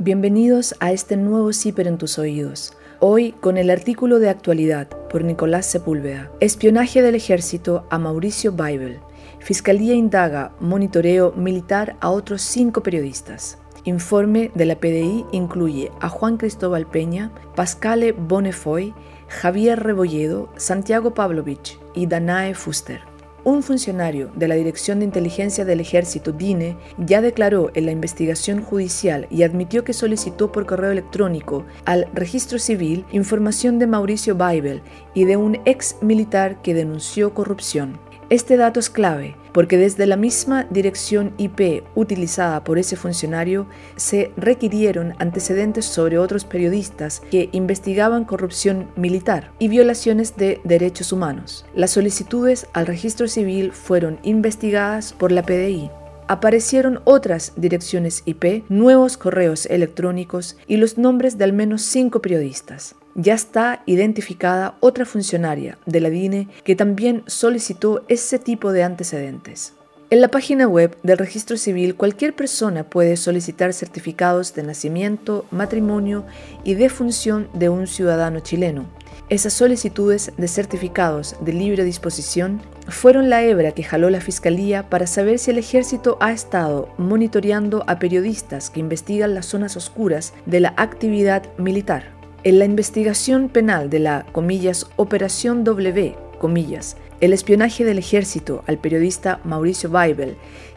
Bienvenidos a este nuevo CIPER en tus oídos. Hoy con el artículo de actualidad por Nicolás Sepúlveda. Espionaje del ejército a Mauricio Baibel. Fiscalía indaga monitoreo militar a otros cinco periodistas. Informe de la PDI incluye a Juan Cristóbal Peña, Pascale Bonefoy, Javier Rebolledo, Santiago Pavlovich y Danae Fuster. Un funcionario de la Dirección de Inteligencia del Ejército, DINE, ya declaró en la investigación judicial y admitió que solicitó por correo electrónico al registro civil información de Mauricio Baibel y de un ex militar que denunció corrupción. Este dato es clave porque desde la misma dirección IP utilizada por ese funcionario se requirieron antecedentes sobre otros periodistas que investigaban corrupción militar y violaciones de derechos humanos. Las solicitudes al registro civil fueron investigadas por la PDI aparecieron otras direcciones IP, nuevos correos electrónicos y los nombres de al menos cinco periodistas ya está identificada otra funcionaria de la DINE que también solicitó ese tipo de antecedentes. En la página web del registro civil cualquier persona puede solicitar certificados de nacimiento, matrimonio y defunción de un ciudadano chileno. Esas solicitudes de certificados de libre disposición fueron la hebra que jaló la Fiscalía para saber si el ejército ha estado monitoreando a periodistas que investigan las zonas oscuras de la actividad militar. En la investigación penal de la, comillas, Operación W, comillas, el espionaje del ejército al periodista Mauricio Weibel,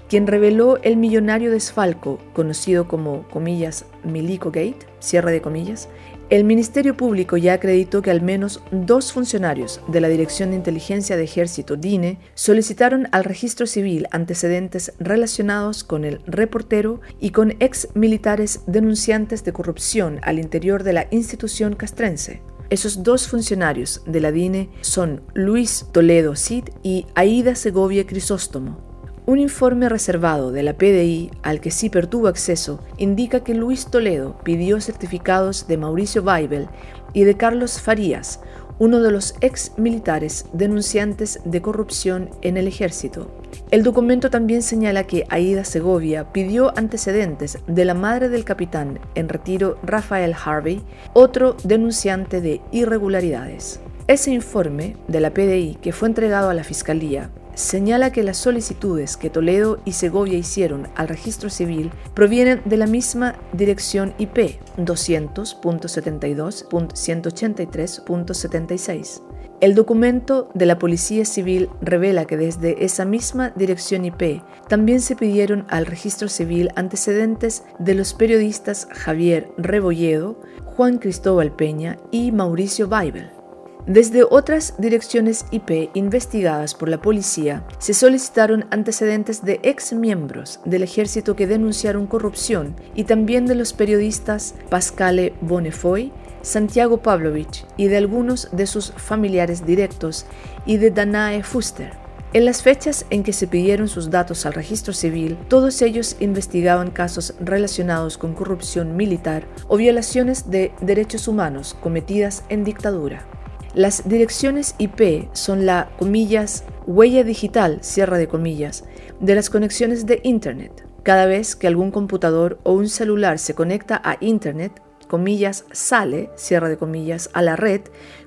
quien reveló el millonario desfalco, conocido como, comillas, Milico Gate, cierre de comillas, el Ministerio Público ya acreditó que al menos dos funcionarios de la Dirección de Inteligencia de Ejército, DINE, solicitaron al registro civil antecedentes relacionados con el reportero y con ex militares denunciantes de corrupción al interior de la institución castrense. Esos dos funcionarios de la DINE son Luis Toledo Cid y Aida Segovia Crisóstomo, un informe reservado de la PDI al que CIPER tuvo acceso indica que Luis Toledo pidió certificados de Mauricio Weibel y de Carlos Farías, uno de los ex militares denunciantes de corrupción en el ejército. El documento también señala que Aida Segovia pidió antecedentes de la madre del capitán en retiro Rafael Harvey, otro denunciante de irregularidades. Ese informe de la PDI que fue entregado a la Fiscalía señala que las solicitudes que Toledo y Segovia hicieron al registro civil provienen de la misma dirección IP 200.72.183.76. El documento de la Policía Civil revela que desde esa misma dirección IP también se pidieron al registro civil antecedentes de los periodistas Javier Rebolledo, Juan Cristóbal Peña y Mauricio Weibel. Desde otras direcciones IP investigadas por la policía, se solicitaron antecedentes de ex miembros del ejército que denunciaron corrupción y también de los periodistas Pascale Bonefoy, Santiago Pavlovich y de algunos de sus familiares directos y de Danae Fuster. En las fechas en que se pidieron sus datos al registro civil, todos ellos investigaban casos relacionados con corrupción militar o violaciones de derechos humanos cometidas en dictadura. Las direcciones IP son la, comillas, huella digital, cierra de comillas, de las conexiones de Internet. Cada vez que algún computador o un celular se conecta a Internet, comillas, sale, cierra de comillas, a la red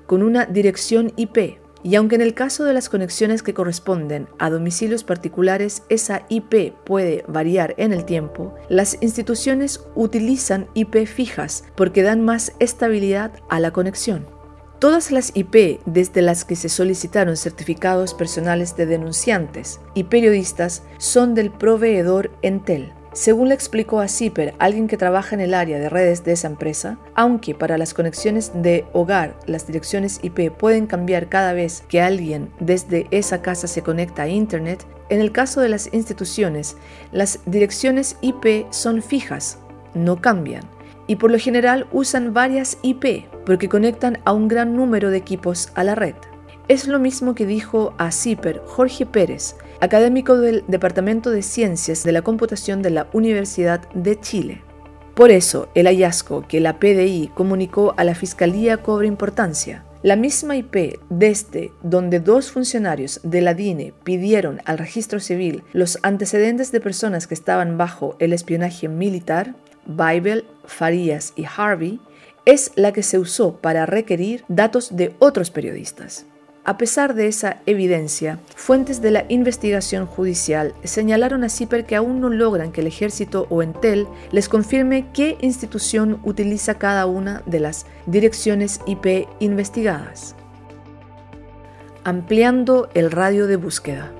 con una dirección IP. Y aunque en el caso de las conexiones que corresponden a domicilios particulares esa IP puede variar en el tiempo, las instituciones utilizan IP fijas porque dan más estabilidad a la conexión. Todas las IP desde las que se solicitaron certificados personales de denunciantes y periodistas son del proveedor Entel. Según le explicó a Zipper, alguien que trabaja en el área de redes de esa empresa, aunque para las conexiones de hogar las direcciones IP pueden cambiar cada vez que alguien desde esa casa se conecta a Internet, en el caso de las instituciones, las direcciones IP son fijas, no cambian y por lo general usan varias IP porque conectan a un gran número de equipos a la red. Es lo mismo que dijo a CIPER Jorge Pérez, académico del Departamento de Ciencias de la Computación de la Universidad de Chile. Por eso, el hallazgo que la PDI comunicó a la Fiscalía cobra importancia. La misma IP desde donde dos funcionarios de la DINE pidieron al registro civil los antecedentes de personas que estaban bajo el espionaje militar Bible, Farías y Harvey, es la que se usó para requerir datos de otros periodistas. A pesar de esa evidencia, fuentes de la investigación judicial señalaron a CIPER que aún no logran que el ejército o Entel les confirme qué institución utiliza cada una de las direcciones IP investigadas. Ampliando el radio de búsqueda.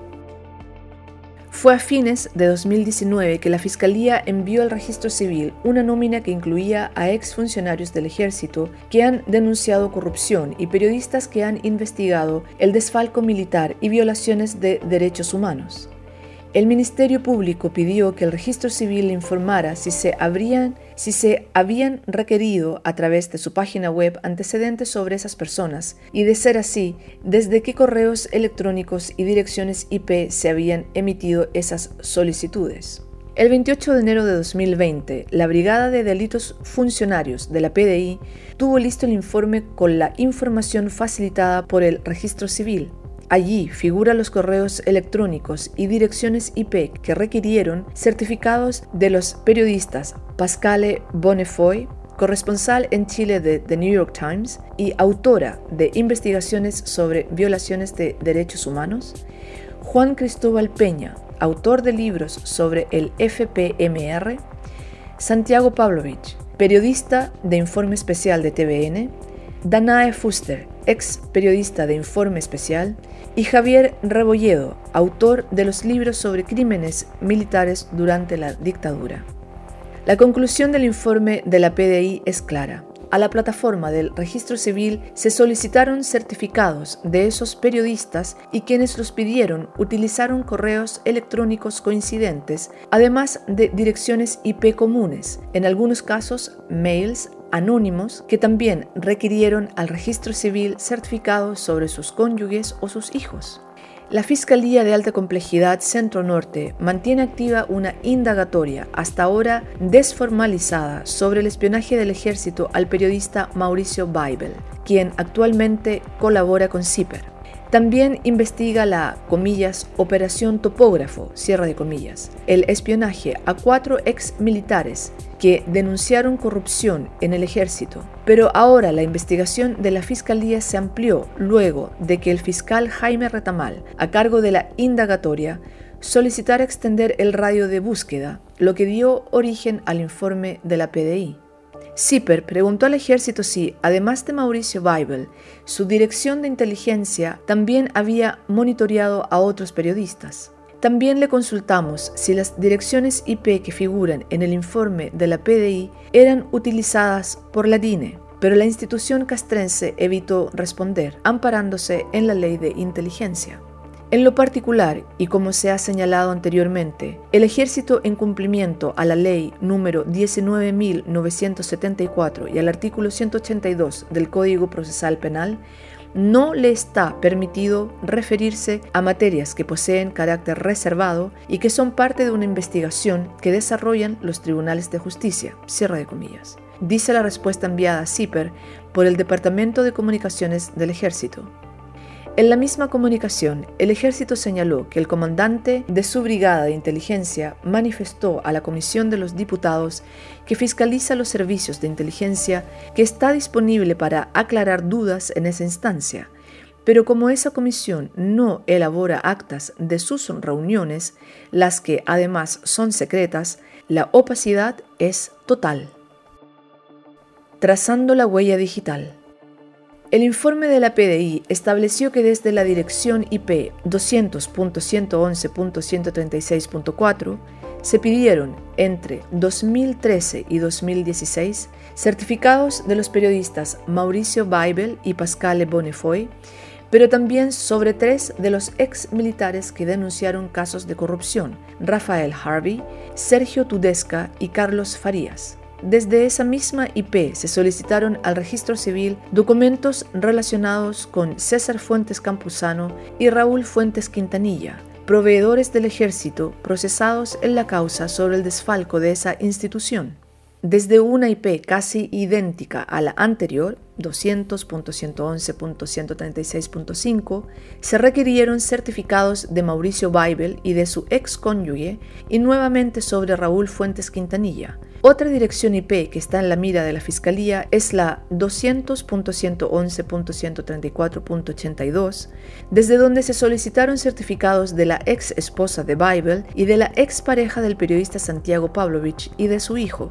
Fue a fines de 2019 que la Fiscalía envió al registro civil una nómina que incluía a exfuncionarios del ejército que han denunciado corrupción y periodistas que han investigado el desfalco militar y violaciones de derechos humanos. El Ministerio Público pidió que el registro civil informara si se, si se habían requerido a través de su página web antecedentes sobre esas personas y, de ser así, desde qué correos electrónicos y direcciones IP se habían emitido esas solicitudes. El 28 de enero de 2020, la Brigada de Delitos Funcionarios de la PDI tuvo listo el informe con la información facilitada por el registro civil. Allí figuran los correos electrónicos y direcciones IP que requirieron certificados de los periodistas Pascale Bonnefoy, corresponsal en Chile de The New York Times y autora de investigaciones sobre violaciones de derechos humanos, Juan Cristóbal Peña, autor de libros sobre el FPMR, Santiago Pavlovich, periodista de Informe Especial de TVN, Danae Fuster, ex periodista de Informe Especial, y Javier Rebolledo, autor de los libros sobre crímenes militares durante la dictadura. La conclusión del informe de la PDI es clara. A la plataforma del registro civil se solicitaron certificados de esos periodistas y quienes los pidieron utilizaron correos electrónicos coincidentes, además de direcciones IP comunes, en algunos casos mails anónimos que también requirieron al registro civil certificados sobre sus cónyuges o sus hijos. La Fiscalía de Alta Complejidad Centro Norte mantiene activa una indagatoria, hasta ahora desformalizada, sobre el espionaje del ejército al periodista Mauricio Weibel, quien actualmente colabora con CIPER. También investiga la, comillas, operación topógrafo, cierre de comillas, el espionaje a cuatro ex militares que denunciaron corrupción en el ejército. Pero ahora la investigación de la Fiscalía se amplió luego de que el fiscal Jaime Retamal, a cargo de la indagatoria, solicitara extender el radio de búsqueda, lo que dio origen al informe de la PDI. Zipper preguntó al ejército si, además de Mauricio Weibel, su dirección de inteligencia también había monitoreado a otros periodistas. También le consultamos si las direcciones IP que figuran en el informe de la PDI eran utilizadas por la DINE, pero la institución castrense evitó responder, amparándose en la ley de inteligencia. En lo particular, y como se ha señalado anteriormente, el ejército en cumplimiento a la ley número 19.974 y al artículo 182 del Código Procesal Penal no le está permitido referirse a materias que poseen carácter reservado y que son parte de una investigación que desarrollan los tribunales de justicia. Dice la respuesta enviada a CIPER por el Departamento de Comunicaciones del Ejército. En la misma comunicación, el ejército señaló que el comandante de su brigada de inteligencia manifestó a la Comisión de los Diputados que fiscaliza los servicios de inteligencia que está disponible para aclarar dudas en esa instancia. Pero como esa comisión no elabora actas de sus reuniones, las que además son secretas, la opacidad es total. Trazando la huella digital. El informe de la PDI estableció que desde la dirección IP 200.111.136.4 se pidieron entre 2013 y 2016 certificados de los periodistas Mauricio Weibel y Pascale Bonnefoy, pero también sobre tres de los ex militares que denunciaron casos de corrupción, Rafael Harvey, Sergio Tudesca y Carlos Farías. Desde esa misma IP se solicitaron al registro civil documentos relacionados con César Fuentes Campuzano y Raúl Fuentes Quintanilla, proveedores del ejército procesados en la causa sobre el desfalco de esa institución. desde una IP casi idéntica a la anterior, 200.111.136.5, se requirieron certificados de Mauricio Weibel y de su ex cónyuge y nuevamente sobre Raúl Fuentes Quintanilla. Otra dirección IP que está en la mira de la Fiscalía es la 200.111.134.82, desde donde se solicitaron certificados de la ex esposa de Weibel y de la ex pareja del periodista Santiago Pavlovich y de su hijo.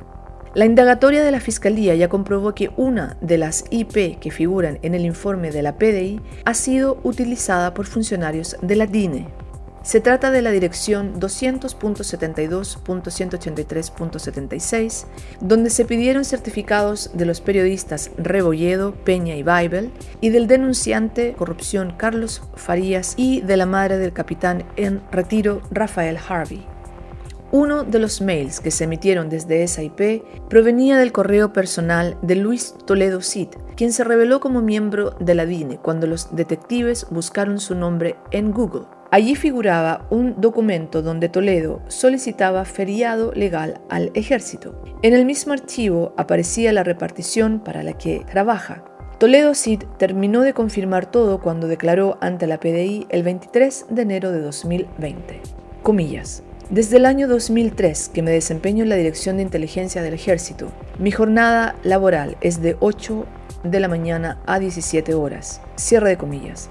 La indagatoria de la Fiscalía ya comprobó que una de las IP que figuran en el informe de la PDI ha sido utilizada por funcionarios de la DINE. Se trata de la dirección 200.72.183.76, donde se pidieron certificados de los periodistas Rebolledo, Peña y Weibel y del denunciante corrupción Carlos Farías y de la madre del capitán en retiro Rafael Harvey. Uno de los mails que se emitieron desde esa IP provenía del correo personal de Luis Toledo Cid, quien se reveló como miembro de la DINE cuando los detectives buscaron su nombre en Google. Allí figuraba un documento donde Toledo solicitaba feriado legal al ejército. En el mismo archivo aparecía la repartición para la que trabaja. Toledo Cid terminó de confirmar todo cuando declaró ante la PDI el 23 de enero de 2020. Comillas. Desde el año 2003 que me desempeño en la Dirección de Inteligencia del Ejército, mi jornada laboral es de 8 de la mañana a 17 horas. Cierre de comillas.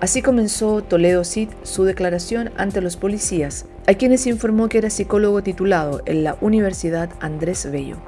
Así comenzó Toledo Cid su declaración ante los policías, a quienes informó que era psicólogo titulado en la Universidad Andrés Bello.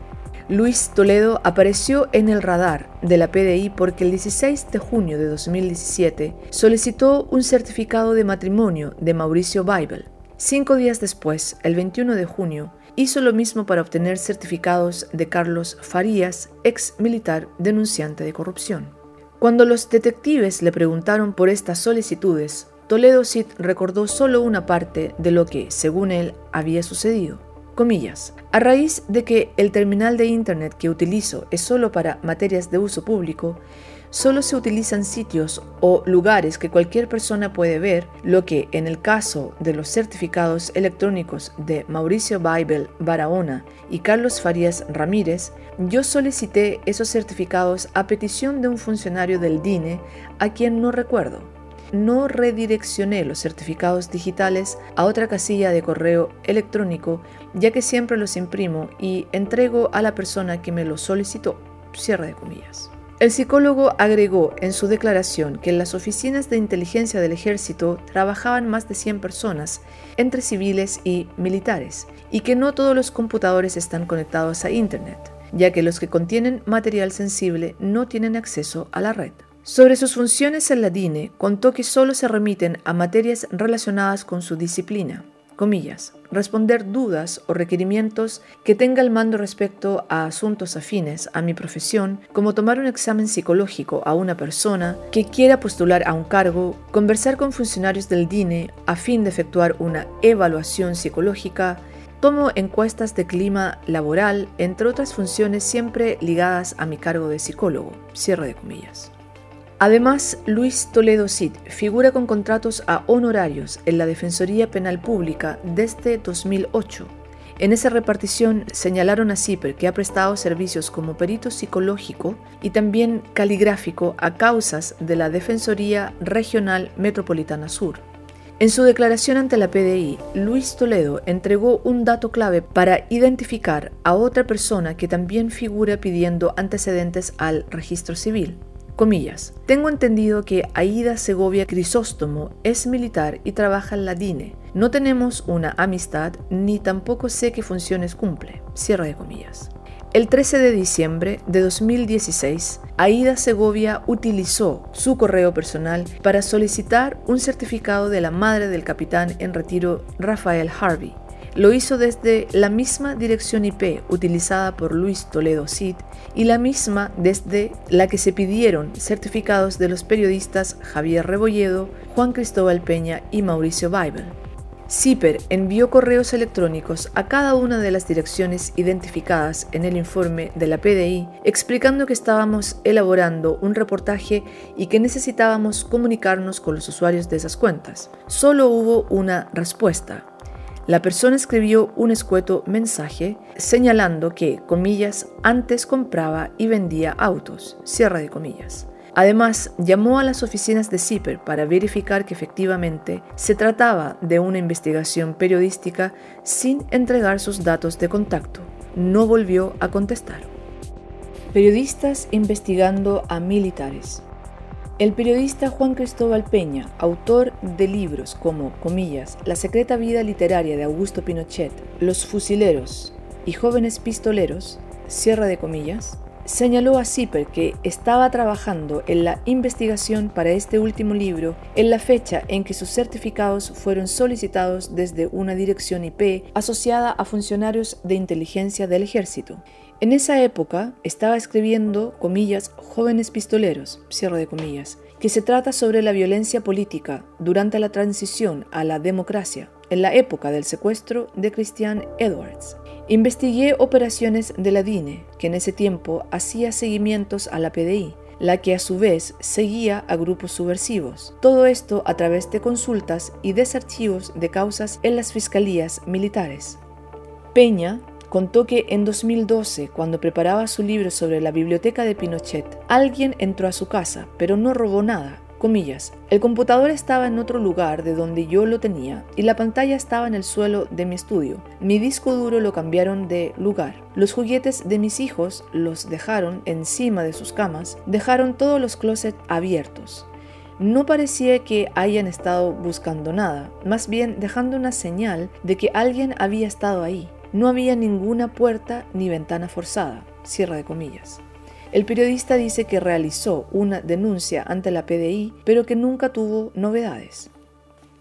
Luis Toledo apareció en el radar de la PDI porque el 16 de junio de 2017 solicitó un certificado de matrimonio de Mauricio Weibel, Cinco días después, el 21 de junio, hizo lo mismo para obtener certificados de Carlos Farías, ex militar denunciante de corrupción. Cuando los detectives le preguntaron por estas solicitudes, Toledo Cid recordó solo una parte de lo que, según él, había sucedido. Comillas. A raíz de que el terminal de Internet que utilizo es solo para materias de uso público, solo se utilizan sitios o lugares que cualquier persona puede ver, lo que en el caso de los certificados electrónicos de Mauricio Baibel Barahona y Carlos Farías Ramírez, yo solicité esos certificados a petición de un funcionario del DINE a quien no recuerdo. No redireccioné los certificados digitales a otra casilla de correo electrónico, ya que siempre los imprimo y entrego a la persona que me los solicitó. Cierre de comillas. El psicólogo agregó en su declaración que en las oficinas de inteligencia del ejército trabajaban más de 100 personas, entre civiles y militares, y que no todos los computadores están conectados a Internet, ya que los que contienen material sensible no tienen acceso a la red. Sobre sus funciones en la DINE, contó que solo se remiten a materias relacionadas con su disciplina, comillas, responder dudas o requerimientos que tenga el mando respecto a asuntos afines a mi profesión, como tomar un examen psicológico a una persona que quiera postular a un cargo, conversar con funcionarios del DINE a fin de efectuar una evaluación psicológica, tomo encuestas de clima laboral, entre otras funciones siempre ligadas a mi cargo de psicólogo. Cierre de comillas. Además, Luis Toledo Cid figura con contratos a honorarios en la Defensoría Penal Pública desde 2008. En esa repartición señalaron a CIPER que ha prestado servicios como perito psicológico y también caligráfico a causas de la Defensoría Regional Metropolitana Sur. En su declaración ante la PDI, Luis Toledo entregó un dato clave para identificar a otra persona que también figura pidiendo antecedentes al registro civil. Comillas. Tengo entendido que Aida Segovia Crisóstomo es militar y trabaja en la DINE. No tenemos una amistad ni tampoco sé qué funciones cumple. Cierre de comillas. El 13 de diciembre de 2016, Aida Segovia utilizó su correo personal para solicitar un certificado de la madre del capitán en retiro Rafael Harvey lo hizo desde la misma dirección IP utilizada por Luis Toledo Cid y la misma desde la que se pidieron certificados de los periodistas Javier Rebolledo, Juan Cristóbal Peña y Mauricio Weibel. CIPER envió correos electrónicos a cada una de las direcciones identificadas en el informe de la PDI explicando que estábamos elaborando un reportaje y que necesitábamos comunicarnos con los usuarios de esas cuentas. Solo hubo una respuesta, La persona escribió un escueto mensaje señalando que, comillas, antes compraba y vendía autos, cierra de comillas. Además, llamó a las oficinas de CIPER para verificar que efectivamente se trataba de una investigación periodística sin entregar sus datos de contacto. No volvió a contestar. Periodistas investigando a militares. El periodista Juan Cristóbal Peña, autor de libros como, comillas, La secreta vida literaria de Augusto Pinochet, Los fusileros y Jóvenes pistoleros, cierra de comillas, señaló a Zipper que estaba trabajando en la investigación para este último libro en la fecha en que sus certificados fueron solicitados desde una dirección IP asociada a funcionarios de inteligencia del ejército. En esa época estaba escribiendo, comillas, jóvenes pistoleros, cierre de comillas, que se trata sobre la violencia política durante la transición a la democracia, en la época del secuestro de Christian Edwards. Investigué operaciones de la DINE, que en ese tiempo hacía seguimientos a la PDI, la que a su vez seguía a grupos subversivos. Todo esto a través de consultas y desarchivos de causas en las fiscalías militares. Peña contó que en 2012, cuando preparaba su libro sobre la biblioteca de Pinochet, alguien entró a su casa, pero no robó nada. El computador estaba en otro lugar de donde yo lo tenía y la pantalla estaba en el suelo de mi estudio. Mi disco duro lo cambiaron de lugar. Los juguetes de mis hijos los dejaron encima de sus camas, dejaron todos los closets abiertos. No parecía que hayan estado buscando nada, más bien dejando una señal de que alguien había estado ahí. No había ninguna puerta ni ventana forzada. Cierra de comillas. El periodista dice que realizó una denuncia ante la PDI, pero que nunca tuvo novedades.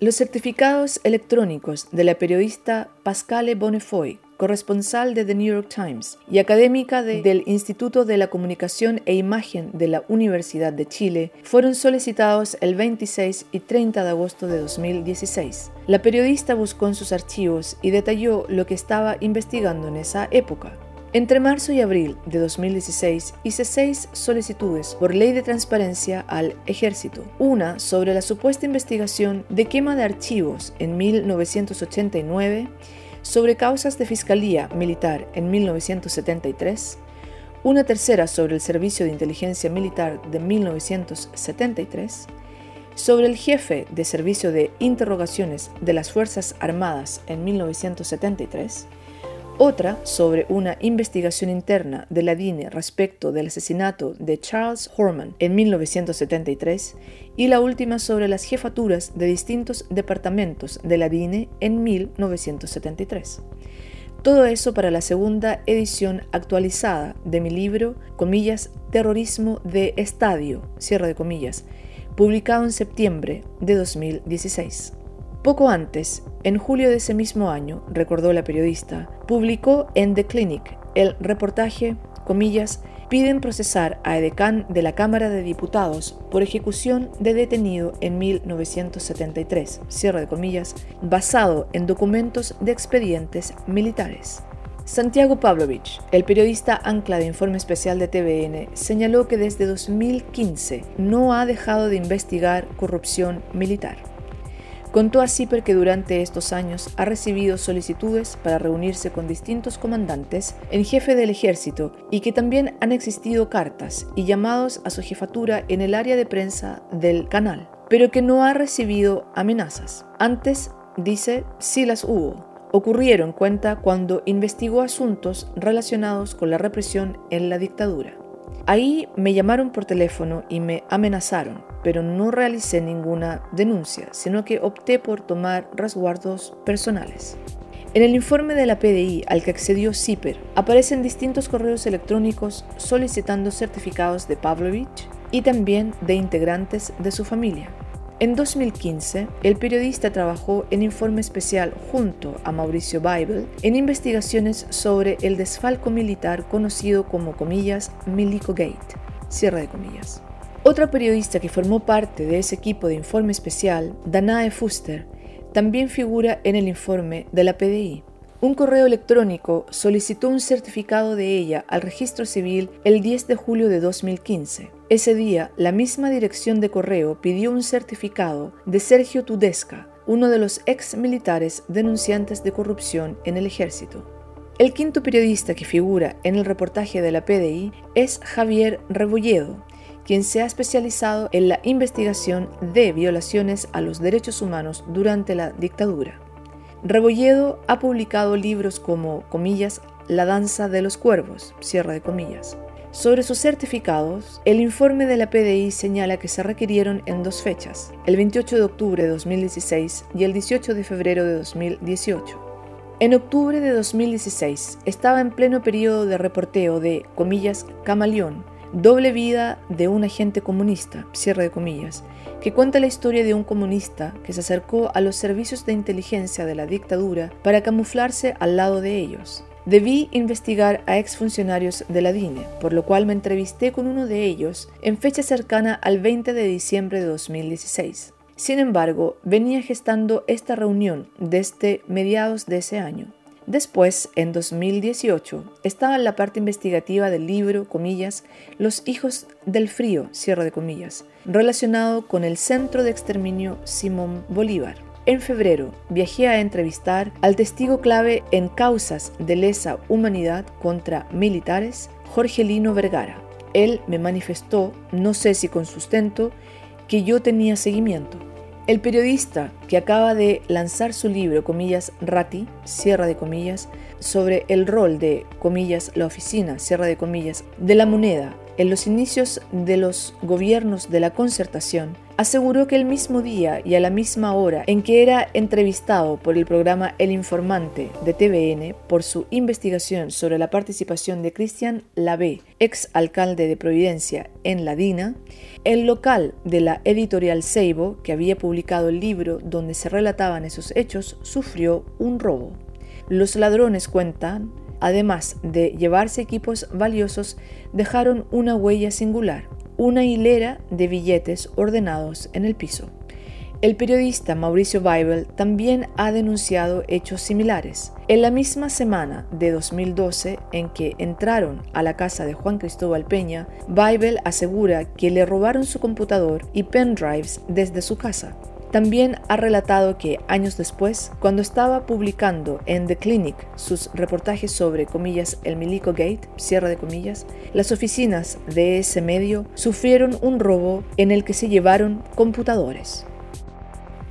Los certificados electrónicos de la periodista Pascale Bonefoy corresponsal de The New York Times y académica del Instituto de la Comunicación e Imagen de la Universidad de Chile, fueron solicitados el 26 y 30 de agosto de 2016. La periodista buscó en sus archivos y detalló lo que estaba investigando en esa época. Entre marzo y abril de 2016 hice seis solicitudes por ley de transparencia al ejército. Una sobre la supuesta investigación de quema de archivos en 1989 sobre causas de fiscalía militar en 1973, una tercera sobre el Servicio de Inteligencia Militar de 1973, sobre el jefe de Servicio de Interrogaciones de las Fuerzas Armadas en 1973, otra sobre una investigación interna de la DINE respecto del asesinato de Charles Horman en 1973 y la última sobre las jefaturas de distintos departamentos de la DINE en 1973. Todo eso para la segunda edición actualizada de mi libro, Terrorismo de Estadio, publicado en septiembre de 2016. Poco antes, en julio de ese mismo año, recordó la periodista, publicó en The Clinic el reportaje, comillas, piden procesar a Edecán de la Cámara de Diputados por ejecución de detenido en 1973, cierre de comillas, basado en documentos de expedientes militares. Santiago Pavlovich, el periodista ancla de Informe Especial de TVN, señaló que desde 2015 no ha dejado de investigar corrupción militar. Contó a Zipper que durante estos años ha recibido solicitudes para reunirse con distintos comandantes en jefe del ejército y que también han existido cartas y llamados a su jefatura en el área de prensa del canal, pero que no ha recibido amenazas. Antes, dice, sí las hubo. Ocurrieron, cuenta, cuando investigó asuntos relacionados con la represión en la dictadura. Ahí me llamaron por teléfono y me amenazaron, pero no realicé ninguna denuncia, sino que opté por tomar resguardos personales. En el informe de la PDI al que accedió CIPER aparecen distintos correos electrónicos solicitando certificados de Pavlovich y también de integrantes de su familia. En 2015, el periodista trabajó en informe especial junto a Mauricio Bible en investigaciones sobre el desfalco militar conocido como comillas Milico Gate, cierre de comillas. Otra periodista que formó parte de ese equipo de informe especial, Danae Fuster, también figura en el informe de la PDI. Un correo electrónico solicitó un certificado de ella al registro civil el 10 de julio de 2015. Ese día, la misma dirección de correo pidió un certificado de Sergio Tudesca, uno de los ex militares denunciantes de corrupción en el ejército. El quinto periodista que figura en el reportaje de la PDI es Javier Rebolledo, quien se ha especializado en la investigación de violaciones a los derechos humanos durante la dictadura. Rebolledo ha publicado libros como, comillas, La danza de los cuervos, cierre de comillas. Sobre sus certificados, el informe de la PDI señala que se requirieron en dos fechas, el 28 de octubre de 2016 y el 18 de febrero de 2018. En octubre de 2016 estaba en pleno periodo de reporteo de, comillas, Camaleón, doble vida de un agente comunista, cierre de comillas, que cuenta la historia de un comunista que se acercó a los servicios de inteligencia de la dictadura para camuflarse al lado de ellos. Debí investigar a exfuncionarios de la DINE, por lo cual me entrevisté con uno de ellos en fecha cercana al 20 de diciembre de 2016. Sin embargo, venía gestando esta reunión desde mediados de ese año. Después, en 2018, estaba en la parte investigativa del libro, comillas, Los hijos del frío, cierre de comillas, relacionado con el centro de exterminio Simón Bolívar. En febrero viajé a entrevistar al testigo clave en causas de lesa humanidad contra militares, Jorgelino Vergara. Él me manifestó, no sé si con sustento, que yo tenía seguimiento. El periodista que acaba de lanzar su libro, comillas, Rati, cierra de comillas, sobre el rol de, comillas, la oficina, cierra de comillas, de la moneda en los inicios de los gobiernos de la concertación, aseguró que el mismo día y a la misma hora en que era entrevistado por el programa El Informante de TVN por su investigación sobre la participación de Cristian Labé, ex alcalde de Providencia, en la DINA, el local de la editorial Seibo, que había publicado el libro donde se relataban esos hechos, sufrió un robo. Los ladrones cuentan además de llevarse equipos valiosos, dejaron una huella singular, una hilera de billetes ordenados en el piso. El periodista Mauricio Weibel también ha denunciado hechos similares. En la misma semana de 2012 en que entraron a la casa de Juan Cristóbal Peña, Weibel asegura que le robaron su computador y pendrives desde su casa. También ha relatado que años después, cuando estaba publicando en The Clinic sus reportajes sobre, comillas, el Milico Gate, cierre de comillas, las oficinas de ese medio sufrieron un robo en el que se llevaron computadores.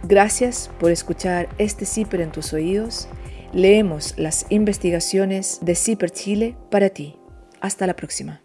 Gracias por escuchar este CIPER en tus oídos. Leemos las investigaciones de CIPER Chile para ti. Hasta la próxima.